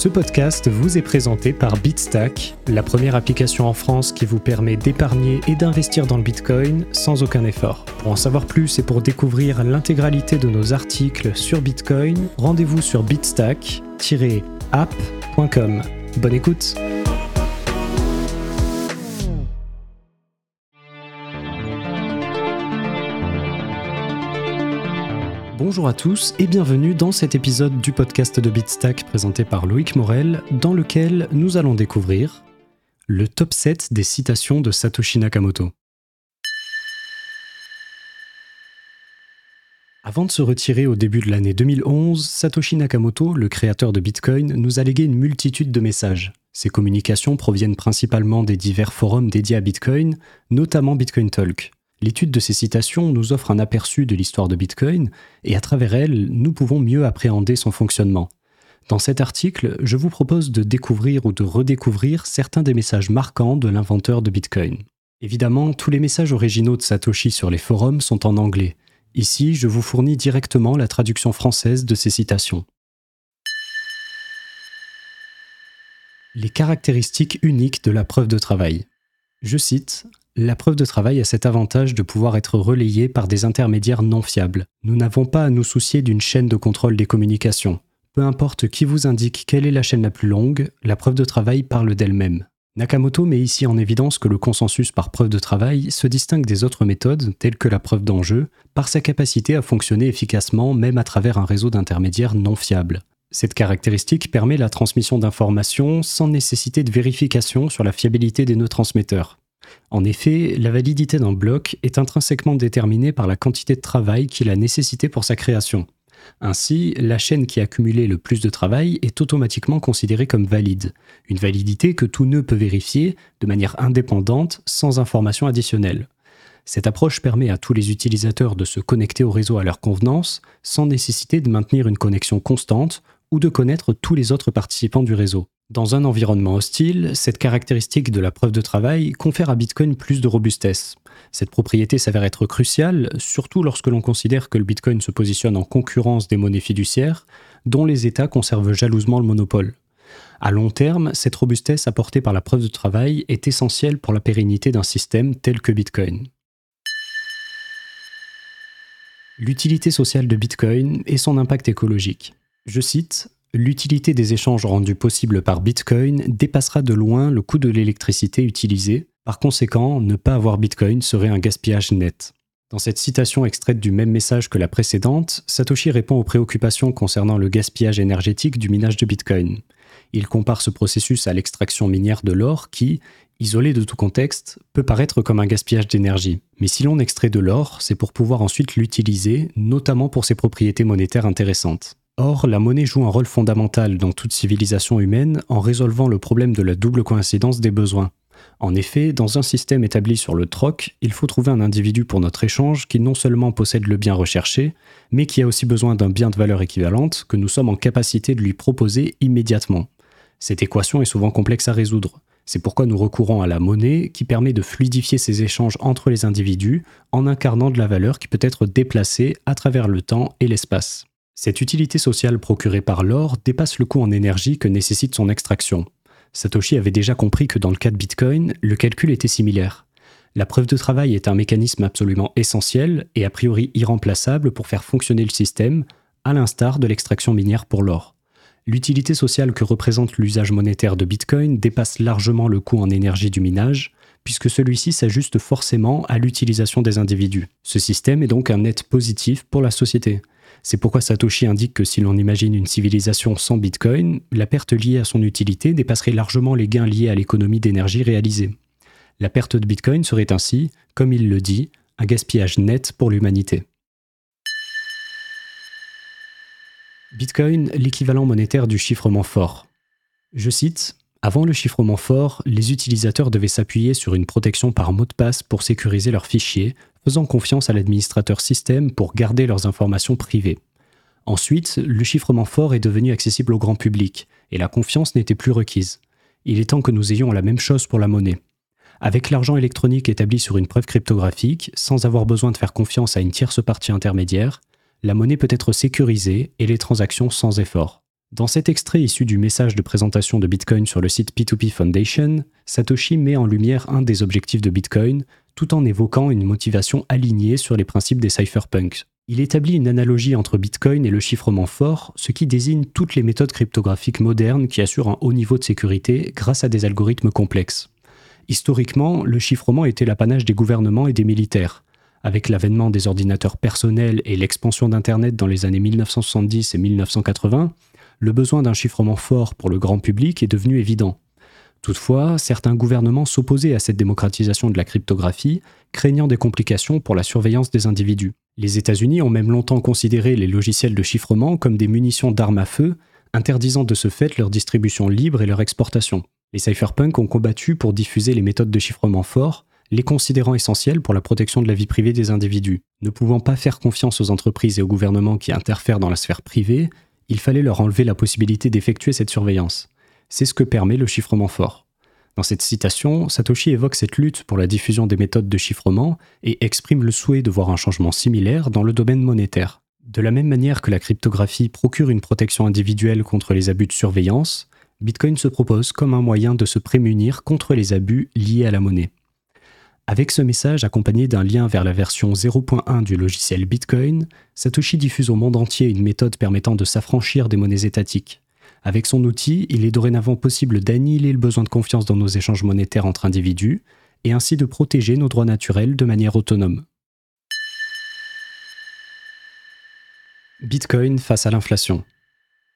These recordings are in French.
Ce podcast vous est présenté par Bitstack, la première application en France qui vous permet d'épargner et d'investir dans le Bitcoin sans aucun effort. Pour en savoir plus et pour découvrir l'intégralité de nos articles sur Bitcoin, rendez-vous sur bitstack-app.com. Bonne écoute Bonjour à tous et bienvenue dans cet épisode du podcast de Bitstack présenté par Loïc Morel, dans lequel nous allons découvrir le top 7 des citations de Satoshi Nakamoto. Avant de se retirer au début de l'année 2011, Satoshi Nakamoto, le créateur de Bitcoin, nous a légué une multitude de messages. Ces communications proviennent principalement des divers forums dédiés à Bitcoin, notamment Bitcoin Talk. L'étude de ces citations nous offre un aperçu de l'histoire de Bitcoin, et à travers elle, nous pouvons mieux appréhender son fonctionnement. Dans cet article, je vous propose de découvrir ou de redécouvrir certains des messages marquants de l'inventeur de Bitcoin. Évidemment, tous les messages originaux de Satoshi sur les forums sont en anglais. Ici, je vous fournis directement la traduction française de ces citations. Les caractéristiques uniques de la preuve de travail. Je cite la preuve de travail a cet avantage de pouvoir être relayée par des intermédiaires non fiables. Nous n'avons pas à nous soucier d'une chaîne de contrôle des communications. Peu importe qui vous indique quelle est la chaîne la plus longue, la preuve de travail parle d'elle-même. Nakamoto met ici en évidence que le consensus par preuve de travail se distingue des autres méthodes, telles que la preuve d'enjeu, par sa capacité à fonctionner efficacement même à travers un réseau d'intermédiaires non fiables. Cette caractéristique permet la transmission d'informations sans nécessité de vérification sur la fiabilité des nœuds transmetteurs. En effet, la validité d'un bloc est intrinsèquement déterminée par la quantité de travail qu'il a nécessité pour sa création. Ainsi, la chaîne qui a cumulé le plus de travail est automatiquement considérée comme valide, une validité que tout nœud peut vérifier de manière indépendante sans information additionnelle. Cette approche permet à tous les utilisateurs de se connecter au réseau à leur convenance, sans nécessiter de maintenir une connexion constante ou de connaître tous les autres participants du réseau. Dans un environnement hostile, cette caractéristique de la preuve de travail confère à Bitcoin plus de robustesse. Cette propriété s'avère être cruciale, surtout lorsque l'on considère que le Bitcoin se positionne en concurrence des monnaies fiduciaires, dont les États conservent jalousement le monopole. À long terme, cette robustesse apportée par la preuve de travail est essentielle pour la pérennité d'un système tel que Bitcoin. L'utilité sociale de Bitcoin et son impact écologique. Je cite L'utilité des échanges rendus possibles par Bitcoin dépassera de loin le coût de l'électricité utilisée. Par conséquent, ne pas avoir Bitcoin serait un gaspillage net. Dans cette citation extraite du même message que la précédente, Satoshi répond aux préoccupations concernant le gaspillage énergétique du minage de Bitcoin. Il compare ce processus à l'extraction minière de l'or qui, isolé de tout contexte, peut paraître comme un gaspillage d'énergie. Mais si l'on extrait de l'or, c'est pour pouvoir ensuite l'utiliser, notamment pour ses propriétés monétaires intéressantes. Or, la monnaie joue un rôle fondamental dans toute civilisation humaine en résolvant le problème de la double coïncidence des besoins. En effet, dans un système établi sur le troc, il faut trouver un individu pour notre échange qui non seulement possède le bien recherché, mais qui a aussi besoin d'un bien de valeur équivalente que nous sommes en capacité de lui proposer immédiatement. Cette équation est souvent complexe à résoudre. C'est pourquoi nous recourons à la monnaie qui permet de fluidifier ces échanges entre les individus en incarnant de la valeur qui peut être déplacée à travers le temps et l'espace. Cette utilité sociale procurée par l'or dépasse le coût en énergie que nécessite son extraction. Satoshi avait déjà compris que dans le cas de Bitcoin, le calcul était similaire. La preuve de travail est un mécanisme absolument essentiel et a priori irremplaçable pour faire fonctionner le système, à l'instar de l'extraction minière pour l'or. L'utilité sociale que représente l'usage monétaire de Bitcoin dépasse largement le coût en énergie du minage, puisque celui-ci s'ajuste forcément à l'utilisation des individus. Ce système est donc un net positif pour la société. C'est pourquoi Satoshi indique que si l'on imagine une civilisation sans Bitcoin, la perte liée à son utilité dépasserait largement les gains liés à l'économie d'énergie réalisée. La perte de Bitcoin serait ainsi, comme il le dit, un gaspillage net pour l'humanité. Bitcoin, l'équivalent monétaire du chiffrement fort. Je cite Avant le chiffrement fort, les utilisateurs devaient s'appuyer sur une protection par mot de passe pour sécuriser leurs fichiers, faisant confiance à l'administrateur système pour garder leurs informations privées. Ensuite, le chiffrement fort est devenu accessible au grand public, et la confiance n'était plus requise. Il est temps que nous ayons la même chose pour la monnaie. Avec l'argent électronique établi sur une preuve cryptographique, sans avoir besoin de faire confiance à une tierce partie intermédiaire, la monnaie peut être sécurisée et les transactions sans effort. Dans cet extrait issu du message de présentation de Bitcoin sur le site P2P Foundation, Satoshi met en lumière un des objectifs de Bitcoin, tout en évoquant une motivation alignée sur les principes des cypherpunks. Il établit une analogie entre Bitcoin et le chiffrement fort, ce qui désigne toutes les méthodes cryptographiques modernes qui assurent un haut niveau de sécurité grâce à des algorithmes complexes. Historiquement, le chiffrement était l'apanage des gouvernements et des militaires. Avec l'avènement des ordinateurs personnels et l'expansion d'Internet dans les années 1970 et 1980, le besoin d'un chiffrement fort pour le grand public est devenu évident. Toutefois, certains gouvernements s'opposaient à cette démocratisation de la cryptographie, craignant des complications pour la surveillance des individus. Les États-Unis ont même longtemps considéré les logiciels de chiffrement comme des munitions d'armes à feu, interdisant de ce fait leur distribution libre et leur exportation. Les cypherpunks ont combattu pour diffuser les méthodes de chiffrement fort, les considérant essentielles pour la protection de la vie privée des individus. Ne pouvant pas faire confiance aux entreprises et aux gouvernements qui interfèrent dans la sphère privée, il fallait leur enlever la possibilité d'effectuer cette surveillance. C'est ce que permet le chiffrement fort. Dans cette citation, Satoshi évoque cette lutte pour la diffusion des méthodes de chiffrement et exprime le souhait de voir un changement similaire dans le domaine monétaire. De la même manière que la cryptographie procure une protection individuelle contre les abus de surveillance, Bitcoin se propose comme un moyen de se prémunir contre les abus liés à la monnaie. Avec ce message accompagné d'un lien vers la version 0.1 du logiciel Bitcoin, Satoshi diffuse au monde entier une méthode permettant de s'affranchir des monnaies étatiques. Avec son outil, il est dorénavant possible d'annihiler le besoin de confiance dans nos échanges monétaires entre individus, et ainsi de protéger nos droits naturels de manière autonome. Bitcoin face à l'inflation.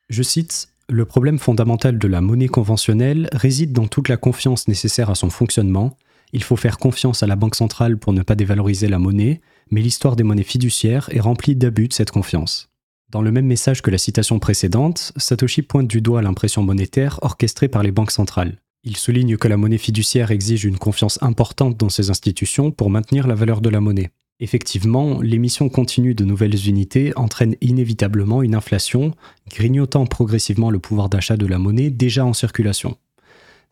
Je cite Le problème fondamental de la monnaie conventionnelle réside dans toute la confiance nécessaire à son fonctionnement, il faut faire confiance à la Banque centrale pour ne pas dévaloriser la monnaie, mais l'histoire des monnaies fiduciaires est remplie d'abus de cette confiance. Dans le même message que la citation précédente, Satoshi pointe du doigt l'impression monétaire orchestrée par les banques centrales. Il souligne que la monnaie fiduciaire exige une confiance importante dans ces institutions pour maintenir la valeur de la monnaie. Effectivement, l'émission continue de nouvelles unités entraîne inévitablement une inflation, grignotant progressivement le pouvoir d'achat de la monnaie déjà en circulation.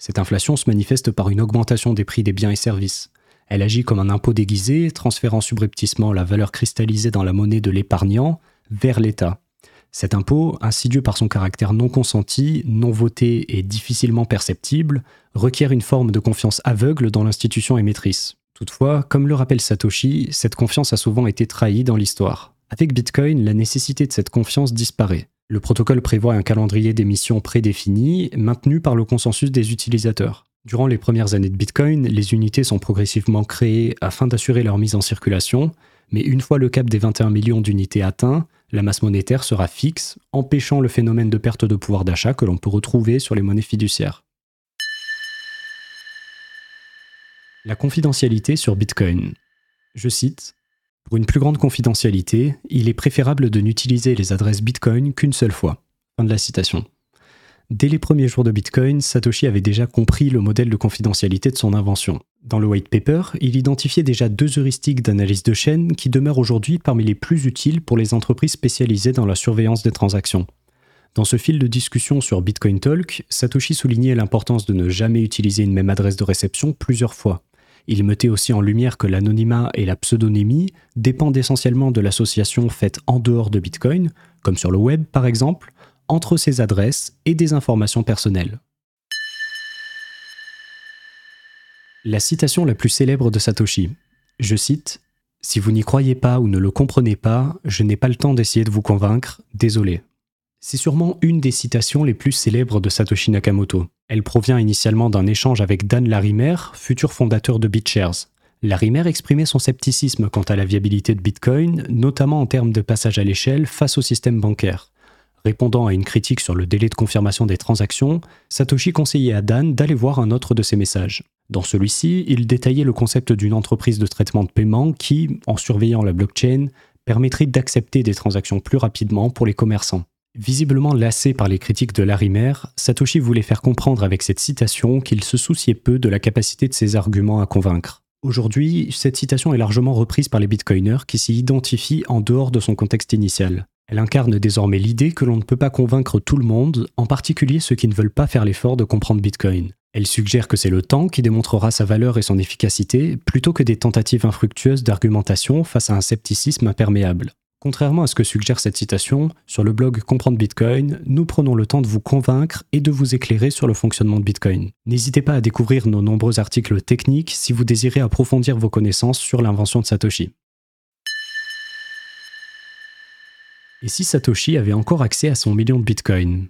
Cette inflation se manifeste par une augmentation des prix des biens et services. Elle agit comme un impôt déguisé, transférant subrepticement la valeur cristallisée dans la monnaie de l'épargnant vers l'État. Cet impôt, insidieux par son caractère non consenti, non voté et difficilement perceptible, requiert une forme de confiance aveugle dans l'institution émettrice. Toutefois, comme le rappelle Satoshi, cette confiance a souvent été trahie dans l'histoire. Avec Bitcoin, la nécessité de cette confiance disparaît. Le protocole prévoit un calendrier d'émission prédéfini, maintenu par le consensus des utilisateurs. Durant les premières années de Bitcoin, les unités sont progressivement créées afin d'assurer leur mise en circulation, mais une fois le cap des 21 millions d'unités atteint, la masse monétaire sera fixe, empêchant le phénomène de perte de pouvoir d'achat que l'on peut retrouver sur les monnaies fiduciaires. La confidentialité sur Bitcoin. Je cite pour une plus grande confidentialité, il est préférable de n'utiliser les adresses Bitcoin qu'une seule fois. Fin de la citation. Dès les premiers jours de Bitcoin, Satoshi avait déjà compris le modèle de confidentialité de son invention. Dans le white paper, il identifiait déjà deux heuristiques d'analyse de chaîne qui demeurent aujourd'hui parmi les plus utiles pour les entreprises spécialisées dans la surveillance des transactions. Dans ce fil de discussion sur Bitcoin Talk, Satoshi soulignait l'importance de ne jamais utiliser une même adresse de réception plusieurs fois. Il mettait aussi en lumière que l'anonymat et la pseudonymie dépendent essentiellement de l'association faite en dehors de Bitcoin, comme sur le web par exemple, entre ces adresses et des informations personnelles. La citation la plus célèbre de Satoshi. Je cite Si vous n'y croyez pas ou ne le comprenez pas, je n'ai pas le temps d'essayer de vous convaincre, désolé. C'est sûrement une des citations les plus célèbres de Satoshi Nakamoto. Elle provient initialement d'un échange avec Dan Larimer, futur fondateur de BitShares. Larimer exprimait son scepticisme quant à la viabilité de Bitcoin, notamment en termes de passage à l'échelle face au système bancaire. Répondant à une critique sur le délai de confirmation des transactions, Satoshi conseillait à Dan d'aller voir un autre de ses messages. Dans celui-ci, il détaillait le concept d'une entreprise de traitement de paiement qui, en surveillant la blockchain, permettrait d'accepter des transactions plus rapidement pour les commerçants. Visiblement lassé par les critiques de Larimer, Satoshi voulait faire comprendre avec cette citation qu'il se souciait peu de la capacité de ses arguments à convaincre. Aujourd'hui, cette citation est largement reprise par les bitcoiners qui s'y identifient en dehors de son contexte initial. Elle incarne désormais l'idée que l'on ne peut pas convaincre tout le monde, en particulier ceux qui ne veulent pas faire l'effort de comprendre Bitcoin. Elle suggère que c'est le temps qui démontrera sa valeur et son efficacité, plutôt que des tentatives infructueuses d'argumentation face à un scepticisme imperméable. Contrairement à ce que suggère cette citation, sur le blog Comprendre Bitcoin, nous prenons le temps de vous convaincre et de vous éclairer sur le fonctionnement de Bitcoin. N'hésitez pas à découvrir nos nombreux articles techniques si vous désirez approfondir vos connaissances sur l'invention de Satoshi. Et si Satoshi avait encore accès à son million de Bitcoin?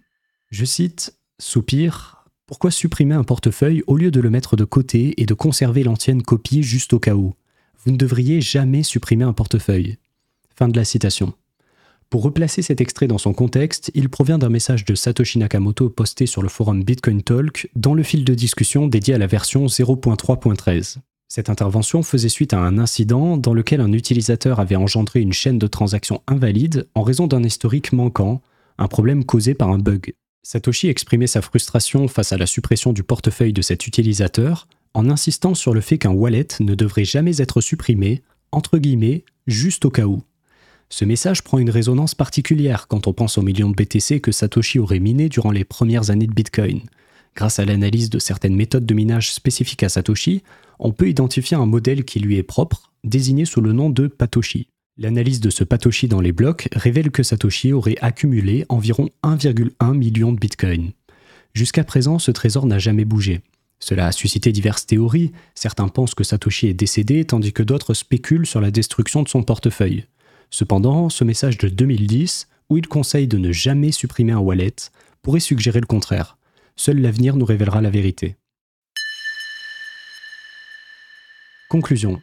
Je cite Soupir, pourquoi supprimer un portefeuille au lieu de le mettre de côté et de conserver l'ancienne copie juste au cas où? Vous ne devriez jamais supprimer un portefeuille. Fin de la citation. Pour replacer cet extrait dans son contexte, il provient d'un message de Satoshi Nakamoto posté sur le forum Bitcoin Talk dans le fil de discussion dédié à la version 0.3.13. Cette intervention faisait suite à un incident dans lequel un utilisateur avait engendré une chaîne de transactions invalide en raison d'un historique manquant, un problème causé par un bug. Satoshi exprimait sa frustration face à la suppression du portefeuille de cet utilisateur en insistant sur le fait qu'un wallet ne devrait jamais être supprimé, entre guillemets, juste au cas où. Ce message prend une résonance particulière quand on pense aux millions de BTC que Satoshi aurait miné durant les premières années de Bitcoin. Grâce à l'analyse de certaines méthodes de minage spécifiques à Satoshi, on peut identifier un modèle qui lui est propre, désigné sous le nom de Patoshi. L'analyse de ce Patoshi dans les blocs révèle que Satoshi aurait accumulé environ 1,1 million de Bitcoin. Jusqu'à présent, ce trésor n'a jamais bougé. Cela a suscité diverses théories, certains pensent que Satoshi est décédé tandis que d'autres spéculent sur la destruction de son portefeuille. Cependant, ce message de 2010, où il conseille de ne jamais supprimer un wallet, pourrait suggérer le contraire. Seul l'avenir nous révélera la vérité. Conclusion.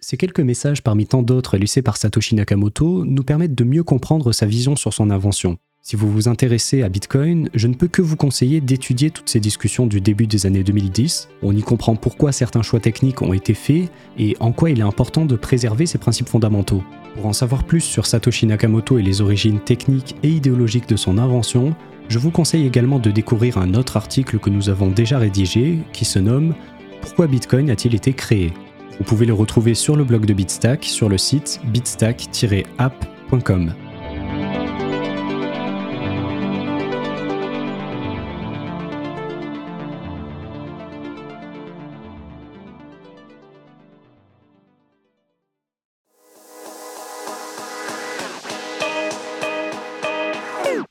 Ces quelques messages parmi tant d'autres laissés par Satoshi Nakamoto nous permettent de mieux comprendre sa vision sur son invention. Si vous vous intéressez à Bitcoin, je ne peux que vous conseiller d'étudier toutes ces discussions du début des années 2010. On y comprend pourquoi certains choix techniques ont été faits et en quoi il est important de préserver ces principes fondamentaux. Pour en savoir plus sur Satoshi Nakamoto et les origines techniques et idéologiques de son invention, je vous conseille également de découvrir un autre article que nous avons déjà rédigé qui se nomme Pourquoi Bitcoin a-t-il été créé? Vous pouvez le retrouver sur le blog de Bitstack sur le site bitstack-app.com.